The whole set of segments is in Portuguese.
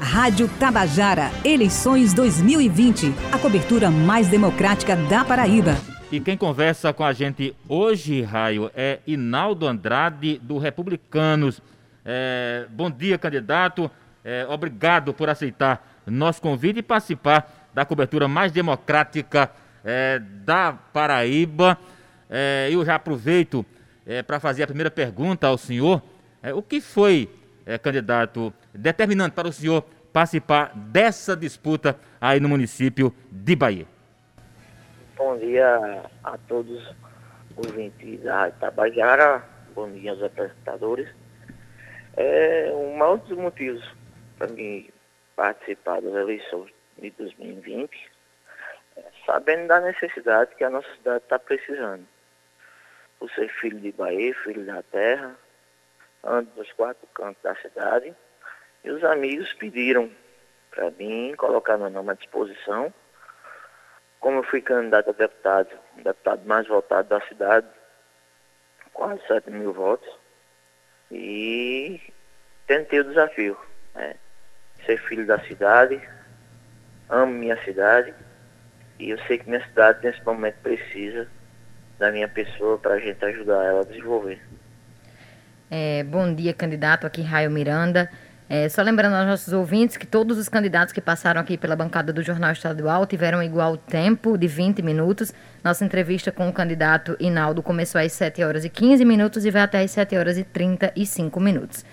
Rádio Tabajara, eleições 2020. A cobertura mais democrática da Paraíba. E quem conversa com a gente hoje, Raio, é Inaldo Andrade, do Republicanos. É, bom dia, candidato. É, obrigado por aceitar nosso convite e participar da cobertura mais democrática é, da Paraíba. É, eu já aproveito é, para fazer a primeira pergunta ao senhor. É, o que foi, é, candidato, determinante para o senhor participar dessa disputa aí no município de Bahia? Bom dia a todos os ouvintes da Rádio Tabajara, bom dia aos apresentadores. É um maior dos motivos para mim participar das eleições de 2020, é, sabendo da necessidade que a nossa cidade está precisando. Por ser filho de Bahia, filho da terra, ando nos quatro cantos da cidade, e os amigos pediram para mim colocar meu nome à disposição. Como eu fui candidato a deputado, deputado mais votado da cidade, quase 7 mil votos, e tentei o desafio. Né? Ser filho da cidade, amo minha cidade e eu sei que minha cidade nesse momento precisa da minha pessoa para a gente ajudar ela a desenvolver. É, bom dia, candidato. Aqui Raio Miranda. É, só lembrando aos nossos ouvintes que todos os candidatos que passaram aqui pela bancada do Jornal Estadual tiveram igual tempo de 20 minutos. Nossa entrevista com o candidato Inaldo começou às 7 horas e 15 minutos e vai até às 7 horas e 35 minutos.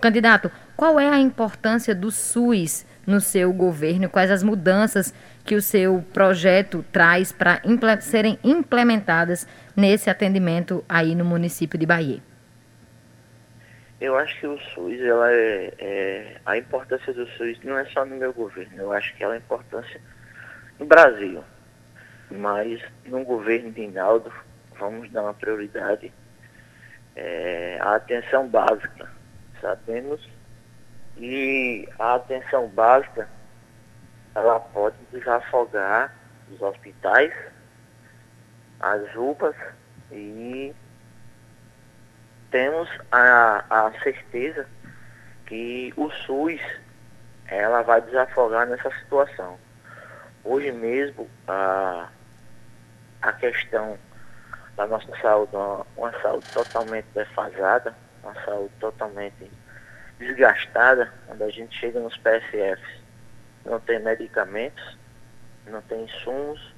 Candidato, qual é a importância do SUS no seu governo? Quais as mudanças que o seu projeto traz para serem implementadas nesse atendimento aí no município de Bahia? Eu acho que o SUS, ela é, é, a importância do SUS não é só no meu governo, eu acho que ela é importância no Brasil. Mas no governo de Inaldo, vamos dar uma prioridade é, à atenção básica. Sabemos que a atenção básica ela pode desafogar os hospitais, as UPAs e temos a, a certeza que o SUS ela vai desafogar nessa situação. Hoje mesmo a, a questão da nossa saúde, uma, uma saúde totalmente defasada, uma saúde totalmente desgastada, quando a gente chega nos PSFs, não tem medicamentos, não tem insumos,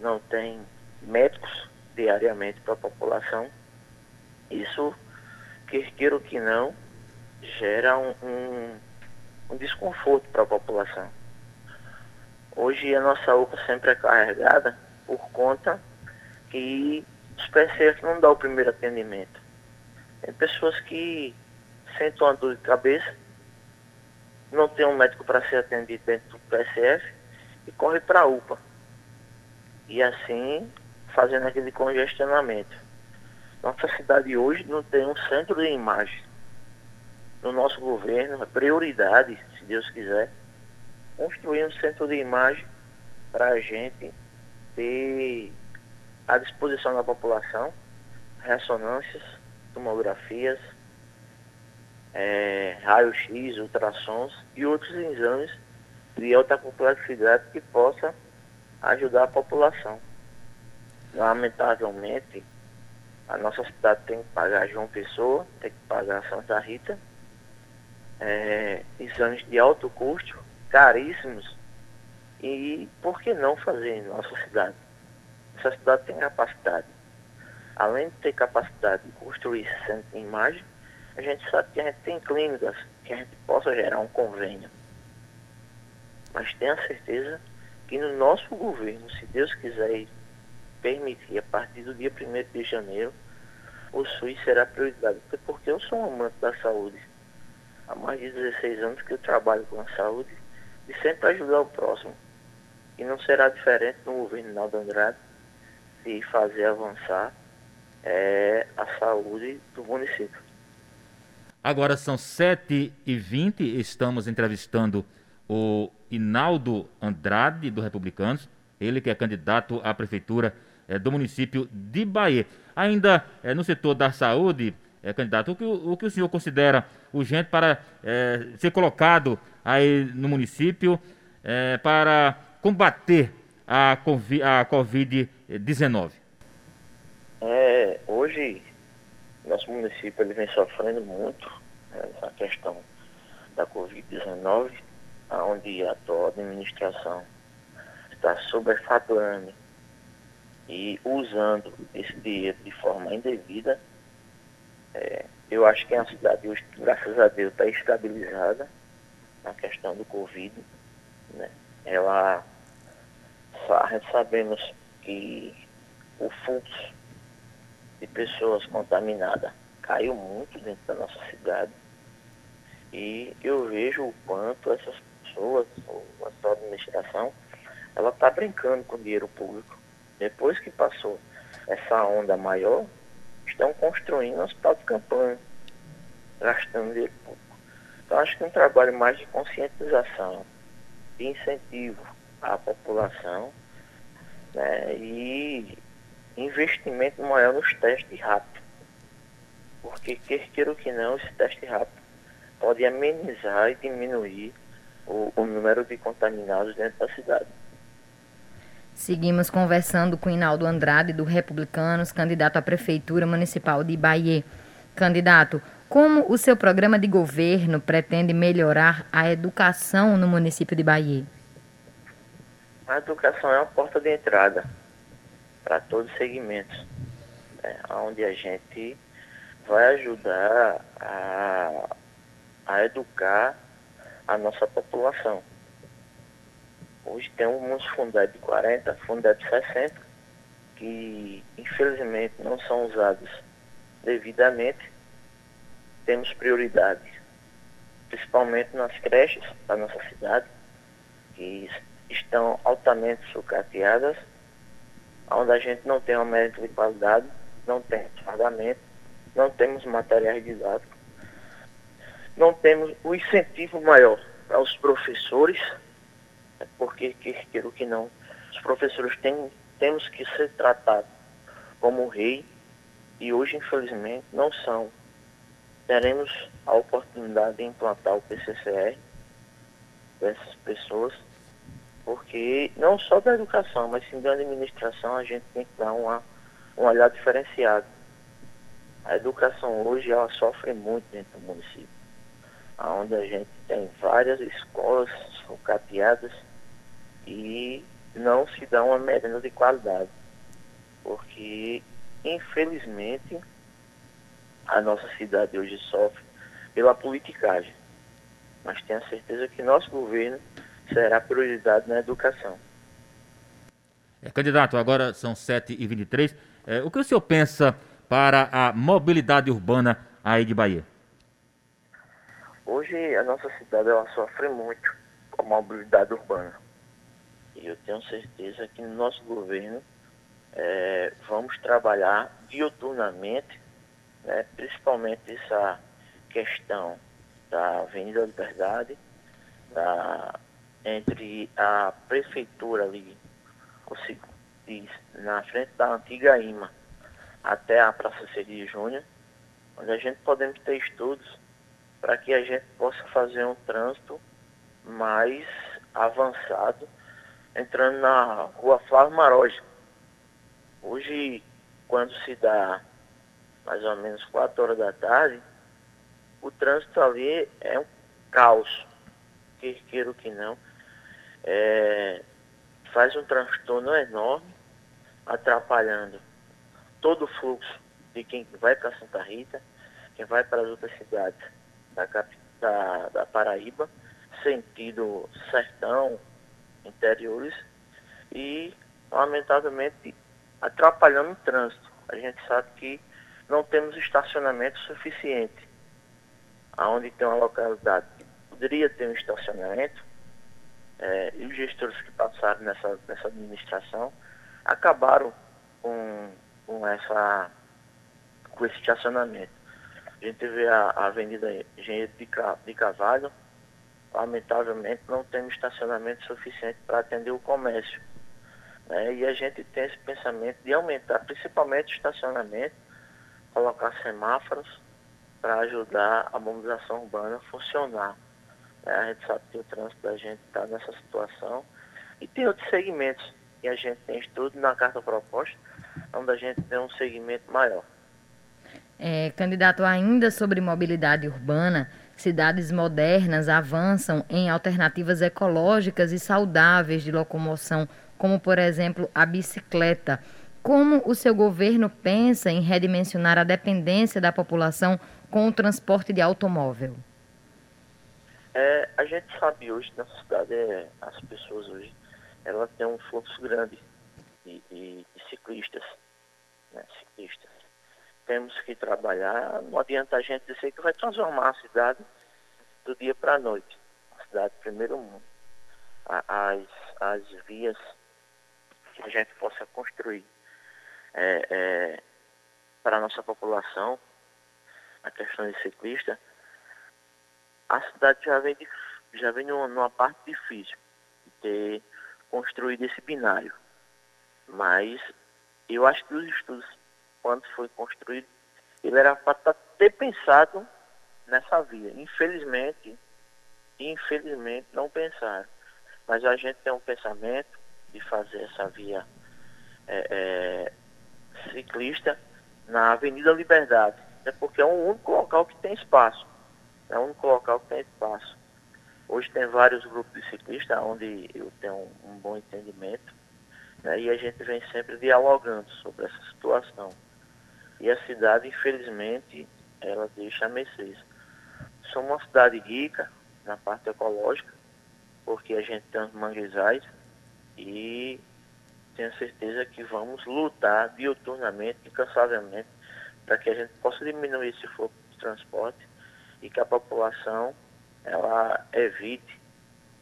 não tem médicos diariamente para a população. Isso, quer queira ou que não, gera um, um, um desconforto para a população. Hoje a nossa UPA sempre é carregada por conta que os PSF não dão o primeiro atendimento. Tem pessoas que sentem uma dor de cabeça, não tem um médico para ser atendido dentro do PSF e corre para a UPA. E assim fazendo aquele congestionamento. Nossa cidade hoje não tem um centro de imagem. No nosso governo, é prioridade, se Deus quiser, construir um centro de imagem para a gente ter à disposição da população ressonâncias, tomografias, é, raio-x, ultrassons e outros exames de alta complexidade que possa ajudar a população. Lamentavelmente, a nossa cidade tem que pagar João Pessoa, tem que pagar Santa Rita, é, exames de alto custo, caríssimos, e por que não fazer em nossa cidade? Essa cidade tem capacidade. Além de ter capacidade de construir centro de imagem, a gente sabe que a gente tem clínicas que a gente possa gerar um convênio. Mas tenha certeza que no nosso governo, se Deus quiser permitir, a partir do dia 1 de janeiro, o SUS será prioridade. Porque eu sou um amante da saúde. Há mais de 16 anos que eu trabalho com a saúde e sempre ajudar o próximo. E não será diferente no governo Naldo Andrade de fazer avançar é, a saúde do município. Agora são 7h20, estamos entrevistando o Inaldo Andrade, do Republicanos, ele que é candidato à prefeitura do município de Bahia. Ainda é, no setor da saúde, é, candidato, o que o, que o senhor considera urgente para ser colocado aí no município é, para combater a Covid-19? É, hoje, nosso município ele vem sofrendo muito né, essa questão da Covid-19, onde a atual administração está sobrefaturando e usando esse dinheiro de forma indevida. É, eu acho que a cidade hoje, graças a Deus, está estabilizada na questão do Covid. Né? Ela sabemos que o fluxo de pessoas contaminadas caiu muito dentro da nossa cidade. E eu vejo o quanto essas pessoas, ou a sua administração, ela está brincando com o dinheiro público. Depois que passou essa onda maior, estão construindo um hospital de campanha, gastando dinheiro público. Então acho que um trabalho mais de conscientização, de incentivo à população, né, e investimento maior nos testes rápidos. Porque, quer queira ou que não, esse teste rápido pode amenizar e diminuir o, o número de contaminados dentro da cidade. Seguimos conversando com Inaldo Andrade, do Republicanos, candidato à Prefeitura Municipal de Bahia. Candidato, como o seu programa de governo pretende melhorar a educação no município de Bahia? A educação é uma porta de entrada para todos os segmentos, né, onde a gente vai ajudar a, a educar a nossa população. Hoje temos Fundeb de 40, Fundeb de 60, que infelizmente não são usados devidamente. Temos prioridade, principalmente nas creches da nossa cidade, que estão altamente sucateadas onde a gente não tem uma médica de qualidade, não tem pagamento, não temos materiais didáticos, não temos o incentivo maior para os professores, porque, quer queira que não, os professores têm, temos que ser tratados como rei e hoje, infelizmente, não são. Teremos a oportunidade de implantar o PCCR dessas pessoas porque não só da educação, mas sim da administração, a gente tem que dar uma, um olhar diferenciado. A educação hoje ela sofre muito dentro do município, onde a gente tem várias escolas sucateadas e não se dá uma merenda de qualidade. Porque, infelizmente, a nossa cidade hoje sofre pela politicagem. Mas tenho a certeza que nosso governo será prioridade na educação. É, candidato, agora são 7h23. É, o que o senhor pensa para a mobilidade urbana aí de Bahia? Hoje a nossa cidade ela sofre muito com a mobilidade urbana. E eu tenho certeza que no nosso governo é, vamos trabalhar diuturnamente, né, principalmente essa questão da Avenida Liberdade, da entre a prefeitura ali, na frente da antiga IMA, até a Praça Ceri Júnior, onde a gente podemos ter estudos para que a gente possa fazer um trânsito mais avançado, entrando na rua Flávio Maroja. Hoje, quando se dá mais ou menos 4 horas da tarde, o trânsito ali é um caos, quer queira que não é, faz um transtorno enorme, atrapalhando todo o fluxo de quem vai para Santa Rita, quem vai para as outras cidades da, da, da Paraíba, sentido sertão, interiores, e, lamentavelmente, atrapalhando o trânsito. A gente sabe que não temos estacionamento suficiente. Aonde tem uma localidade que poderia ter um estacionamento, é, e os gestores que passaram nessa, nessa administração acabaram com, com, essa, com esse estacionamento. A gente vê a, a Avenida Engenheiro de, de Cavalho, lamentavelmente não tem estacionamento suficiente para atender o comércio. Né? E a gente tem esse pensamento de aumentar principalmente o estacionamento, colocar semáforos para ajudar a mobilização urbana a funcionar É, a gente sabe que o trânsito da gente está nessa situação. E tem outros segmentos que a gente tem estudo na carta proposta, onde a gente tem um segmento maior. É, candidato, ainda sobre mobilidade urbana, cidades modernas avançam em alternativas ecológicas e saudáveis de locomoção, como por exemplo a bicicleta. Como o seu governo pensa em redimensionar a dependência da população com o transporte de automóvel? É, a gente sabe hoje na cidade, é, as pessoas hoje, ela tem um fluxo grande de, de, de ciclistas, né, ciclistas. Temos que trabalhar, não adianta a gente dizer que vai transformar a cidade do dia para a noite. A cidade primeiro mundo. As, as vias que a gente possa construir é, é, para a nossa população, a questão de ciclista, a cidade já vem, de, já vem numa, numa parte difícil de ter construído esse binário. Mas eu acho que os estudos, quando foi construído, ele era para ter pensado nessa via. Infelizmente, infelizmente não pensaram. Mas a gente tem um pensamento de fazer essa via é, é, ciclista na Avenida Liberdade, é porque é o único local que tem espaço. É o único local que tem espaço. Hoje tem vários grupos de ciclistas onde eu tenho um, um bom entendimento né, e a gente vem sempre dialogando sobre essa situação. E a cidade, infelizmente, ela deixa a mercê. Somos uma cidade rica na parte ecológica, porque a gente tem os manguezais e tenho certeza que vamos lutar diuturnamente, incansavelmente, para que a gente possa diminuir esse fluxo de transporte e que a população ela evite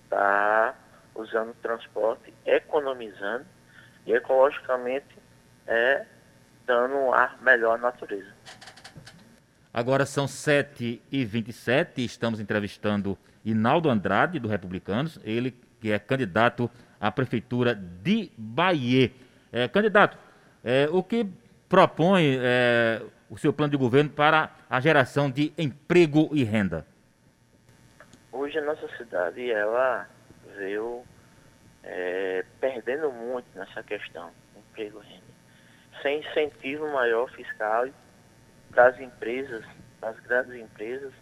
estar tá usando transporte, economizando e ecologicamente é dando um ar melhor à natureza. Agora são 7h27, estamos entrevistando Inaldo Andrade, do Republicanos, ele que é candidato à Prefeitura de Bahia. É, candidato, é, o que propõe é, o seu plano de governo para a geração de emprego e renda? Hoje a nossa cidade ela veio é, perdendo muito nessa questão, emprego e renda. Sem incentivo maior fiscal para as empresas, as grandes empresas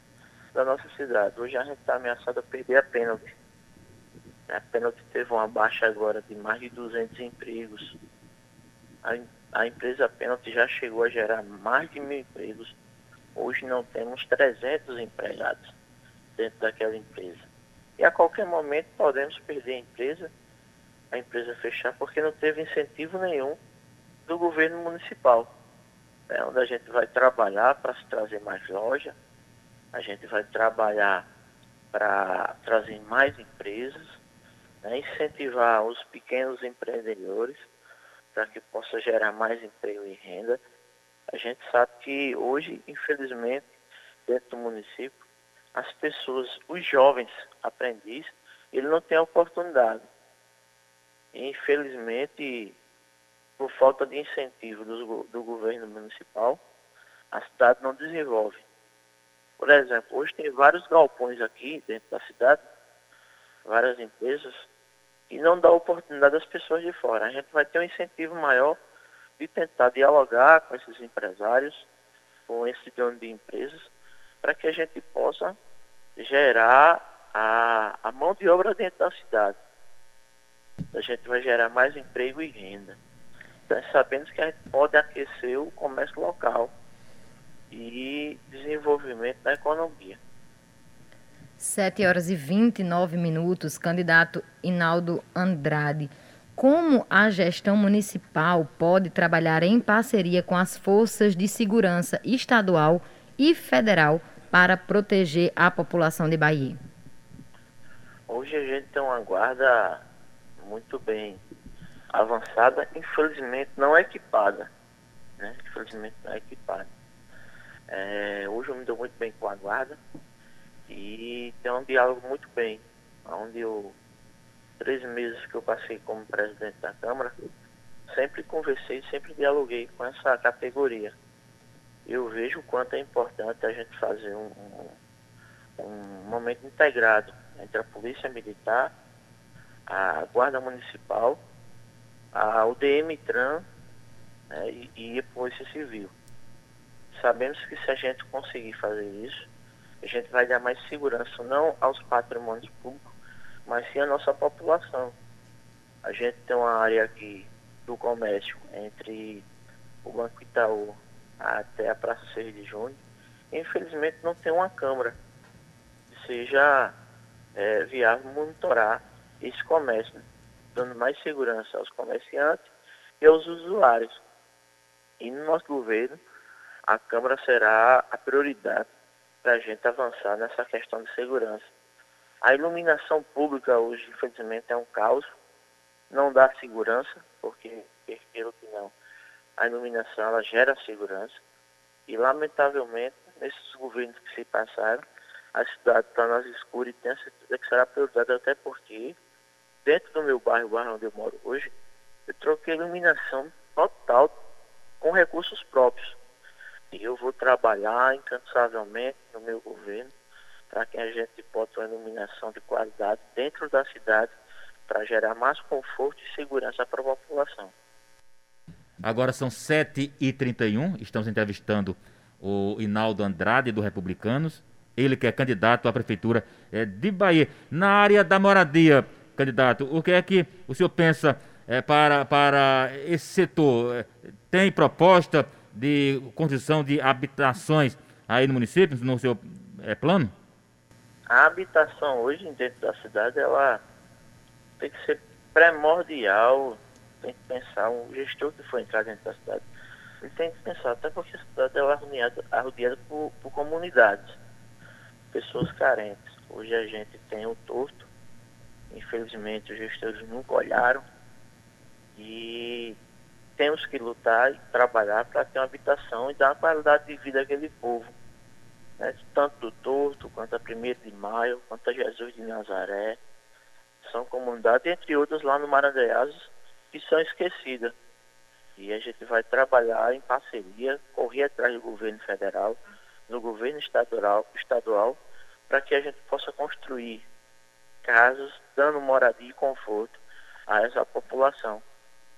da nossa cidade. Hoje a gente está ameaçado a perder a pênalti. A pênalti teve uma baixa agora de mais de 200 empregos. A a empresa Pênalti já chegou a gerar mais de mil empregos. Hoje não temos 300 empregados dentro daquela empresa. E a qualquer momento podemos perder a empresa, a empresa fechar, porque não teve incentivo nenhum do governo municipal. É onde a gente vai trabalhar para se trazer mais loja, a gente vai trabalhar para trazer mais empresas, né, incentivar os pequenos empreendedores para que possa gerar mais emprego e renda. A gente sabe que hoje, infelizmente, dentro do município, as pessoas, os jovens aprendizes, ele não tem oportunidade. Infelizmente, por falta de incentivo do, do governo municipal, a cidade não desenvolve. Por exemplo, hoje tem vários galpões aqui dentro da cidade, várias empresas e não dá oportunidade às pessoas de fora. A gente vai ter um incentivo maior de tentar dialogar com esses empresários, com esse dono de empresas, para que a gente possa gerar a, a mão de obra dentro da cidade. A gente vai gerar mais emprego e renda. Então, sabemos que a gente pode aquecer o comércio local e desenvolvimento da economia. 7 horas e 29 minutos, candidato Inaldo Andrade. Como a gestão municipal pode trabalhar em parceria com as forças de segurança estadual e federal para proteger a população de Bahia? Hoje a gente tem uma guarda muito bem avançada, infelizmente não equipada. Né? Infelizmente não é equipada. É, hoje eu me dou muito bem com a guarda e tem um diálogo muito bem, onde eu, três meses que eu passei como presidente da Câmara, sempre conversei, sempre dialoguei com essa categoria. Eu vejo o quanto é importante a gente fazer um, um, um momento integrado entre a Polícia Militar, a Guarda Municipal, a UDM Tran né, e, e a Polícia Civil. Sabemos que se a gente conseguir fazer isso, a gente vai dar mais segurança não aos patrimônios públicos, mas sim à nossa população. A gente tem uma área aqui do comércio entre o Banco Itaú até a Praça 6 de Junho. Infelizmente não tem uma câmara que seja é, viável monitorar esse comércio, dando mais segurança aos comerciantes e aos usuários. E no nosso governo, a Câmara será a prioridade para a gente avançar nessa questão de segurança. A iluminação pública hoje, infelizmente, é um caos, não dá segurança, porque, pelo que não, a iluminação ela gera segurança. E, lamentavelmente, nesses governos que se passaram, a cidade está nas escuras e certeza que será prioridade, até porque, dentro do meu bairro, o bairro onde eu moro hoje, eu troquei iluminação total com recursos próprios. E eu vou trabalhar incansavelmente no meu governo para que a gente possa uma iluminação de qualidade dentro da cidade para gerar mais conforto e segurança para a população. Agora são 7h31, estamos entrevistando o Inaldo Andrade, do Republicanos, ele que é candidato à Prefeitura é, de Bahia. Na área da moradia, candidato, o que é que o senhor pensa é, para, para esse setor? Tem proposta de construção de habitações aí no município, no seu é, plano? A habitação hoje dentro da cidade, ela tem que ser primordial, tem que pensar, um gestor que for entrar dentro da cidade, ele tem que pensar, até porque a cidade é arrodeada, por, por comunidades, pessoas carentes. Hoje a gente tem o torto, infelizmente os gestores nunca olharam e temos que lutar e trabalhar para ter uma habitação e dar uma qualidade de vida àquele povo. Né? Tanto do Torto, quanto a 1 de Maio, quanto a Jesus de Nazaré. São comunidades, entre outras, lá no Maranhães, que são esquecidas. E a gente vai trabalhar em parceria, correr atrás do governo federal, do governo estadual, estadual para que a gente possa construir casas dando moradia e conforto a essa população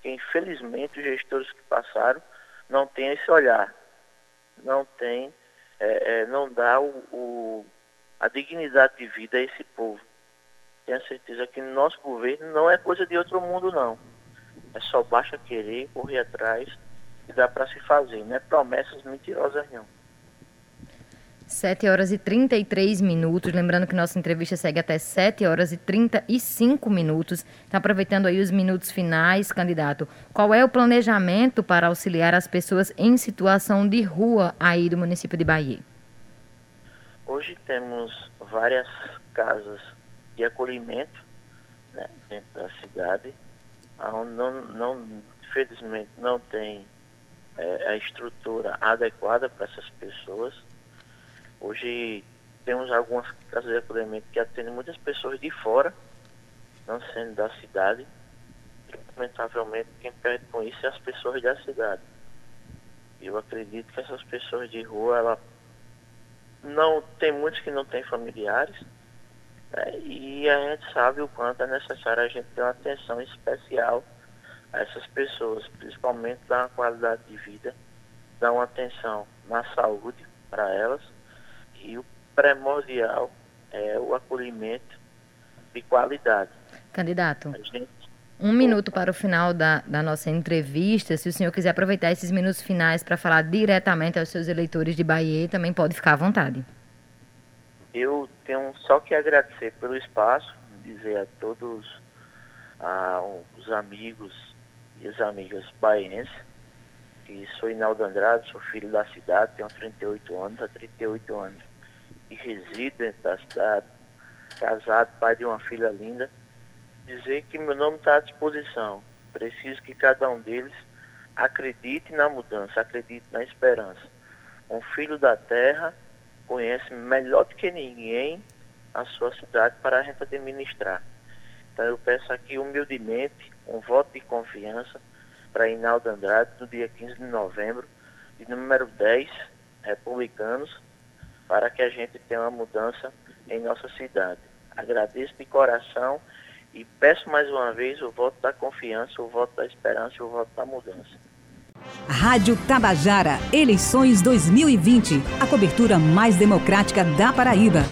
que infelizmente os gestores que passaram não têm esse olhar, não tem, é, é, não dá o, o, a dignidade de vida a esse povo. Tenho certeza que no nosso governo não é coisa de outro mundo não. É só basta querer, correr atrás e dá para se fazer, não é promessas mentirosas não. 7 horas e 33 minutos. Lembrando que nossa entrevista segue até 7 horas e 35 minutos. Está aproveitando aí os minutos finais, candidato. Qual é o planejamento para auxiliar as pessoas em situação de rua aí do município de Bahia? Hoje temos várias casas de acolhimento né, dentro da cidade, onde não, não, infelizmente não tem é, a estrutura adequada para essas pessoas Hoje temos algumas casas de acolhimento que atendem muitas pessoas de fora, não sendo da cidade. Lamentavelmente, quem perde com isso é as pessoas da cidade. Eu acredito que essas pessoas de rua, ela não tem muitos que não têm familiares, né? e a gente sabe o quanto é necessário a gente ter uma atenção especial a essas pessoas, principalmente dar uma qualidade de vida, dar uma atenção na saúde para elas e o primordial é o acolhimento de qualidade. Candidato. Gente... Um minuto para o final da, da nossa entrevista. Se o senhor quiser aproveitar esses minutos finais para falar diretamente aos seus eleitores de Bahia, também pode ficar à vontade. Eu tenho só que agradecer pelo espaço, dizer a todos os amigos e as amigas baienses que sou Inaldo Andrade, sou filho da cidade, tenho 38 anos, há 38 anos e resido dentro da cidade, casado, pai de uma filha linda, dizer que meu nome está à disposição. Preciso que cada um deles acredite na mudança, acredite na esperança. Um filho da terra conhece melhor do que ninguém a sua cidade para a gente administrar. Então eu peço aqui humildemente um voto de confiança para Inaldo Andrade no dia 15 de novembro, de número 10, republicanos, para que a gente tenha uma mudança em nossa cidade. Agradeço de coração e peço mais uma vez o voto da confiança, o voto da esperança e o voto da mudança. Rádio Tabajara, eleições 2020, a cobertura mais democrática da Paraíba.